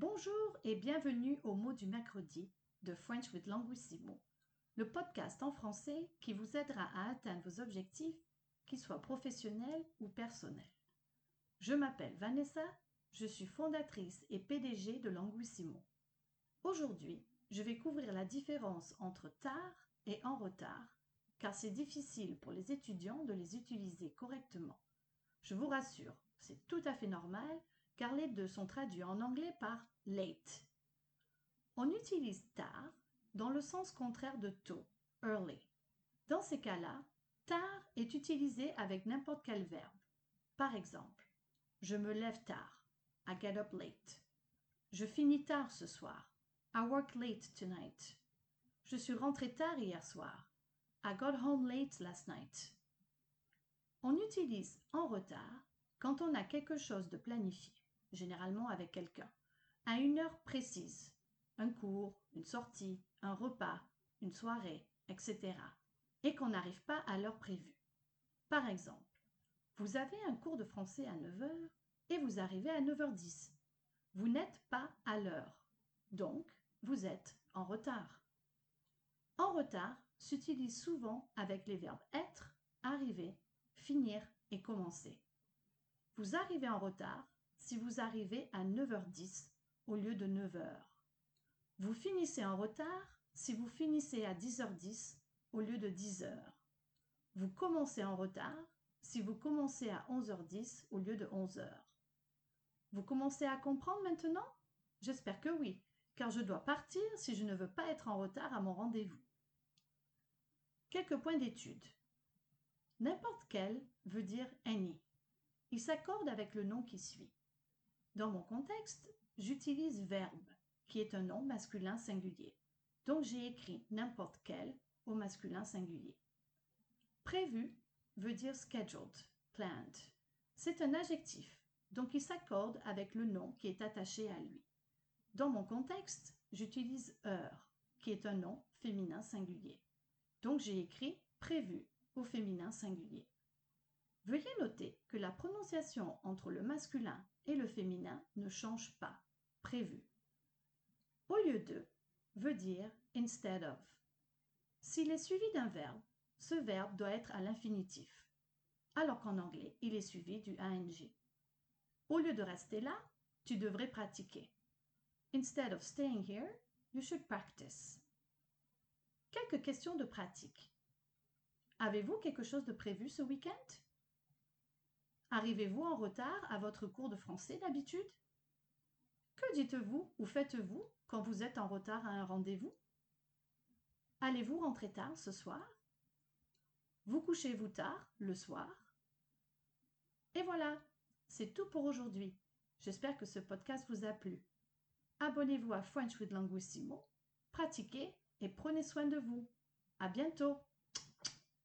Bonjour et bienvenue au mot du mercredi de French with Languissimo, le podcast en français qui vous aidera à atteindre vos objectifs, qu'ils soient professionnels ou personnels. Je m'appelle Vanessa, je suis fondatrice et PDG de Languissimo. Aujourd'hui, je vais couvrir la différence entre tard et en retard, car c'est difficile pour les étudiants de les utiliser correctement. Je vous rassure, c'est tout à fait normal car les deux sont traduits en anglais par late. On utilise tard dans le sens contraire de tôt, early. Dans ces cas-là, tard est utilisé avec n'importe quel verbe. Par exemple, je me lève tard, I get up late. Je finis tard ce soir, I work late tonight. Je suis rentré tard hier soir, I got home late last night. On utilise en retard quand on a quelque chose de planifié généralement avec quelqu'un, à une heure précise, un cours, une sortie, un repas, une soirée, etc., et qu'on n'arrive pas à l'heure prévue. Par exemple, vous avez un cours de français à 9h et vous arrivez à 9h10. Vous n'êtes pas à l'heure, donc vous êtes en retard. En retard s'utilise souvent avec les verbes être, arriver, finir et commencer. Vous arrivez en retard si vous arrivez à 9h10 au lieu de 9h. Vous finissez en retard si vous finissez à 10h10 au lieu de 10h. Vous commencez en retard si vous commencez à 11h10 au lieu de 11h. Vous commencez à comprendre maintenant? J'espère que oui, car je dois partir si je ne veux pas être en retard à mon rendez-vous. Quelques points d'étude. N'importe quel veut dire any. Il s'accorde avec le nom qui suit. Dans mon contexte, j'utilise verbe, qui est un nom masculin singulier. Donc j'ai écrit n'importe quel au masculin singulier. Prévu veut dire scheduled, planned. C'est un adjectif, donc il s'accorde avec le nom qui est attaché à lui. Dans mon contexte, j'utilise heure, qui est un nom féminin singulier. Donc j'ai écrit prévu au féminin singulier. Veuillez noter entre le masculin et le féminin ne change pas. Prévu. Au lieu de veut dire instead of. S'il est suivi d'un verbe, ce verbe doit être à l'infinitif, alors qu'en anglais, il est suivi du ing. Au lieu de rester là, tu devrais pratiquer. Instead of staying here, you should practice. Quelques questions de pratique. Avez-vous quelque chose de prévu ce week-end? Arrivez-vous en retard à votre cours de français d'habitude? Que dites-vous ou faites-vous quand vous êtes en retard à un rendez-vous? Allez-vous rentrer tard ce soir? Vous couchez-vous tard le soir? Et voilà, c'est tout pour aujourd'hui. J'espère que ce podcast vous a plu. Abonnez-vous à French with Languissimo, pratiquez et prenez soin de vous. À bientôt!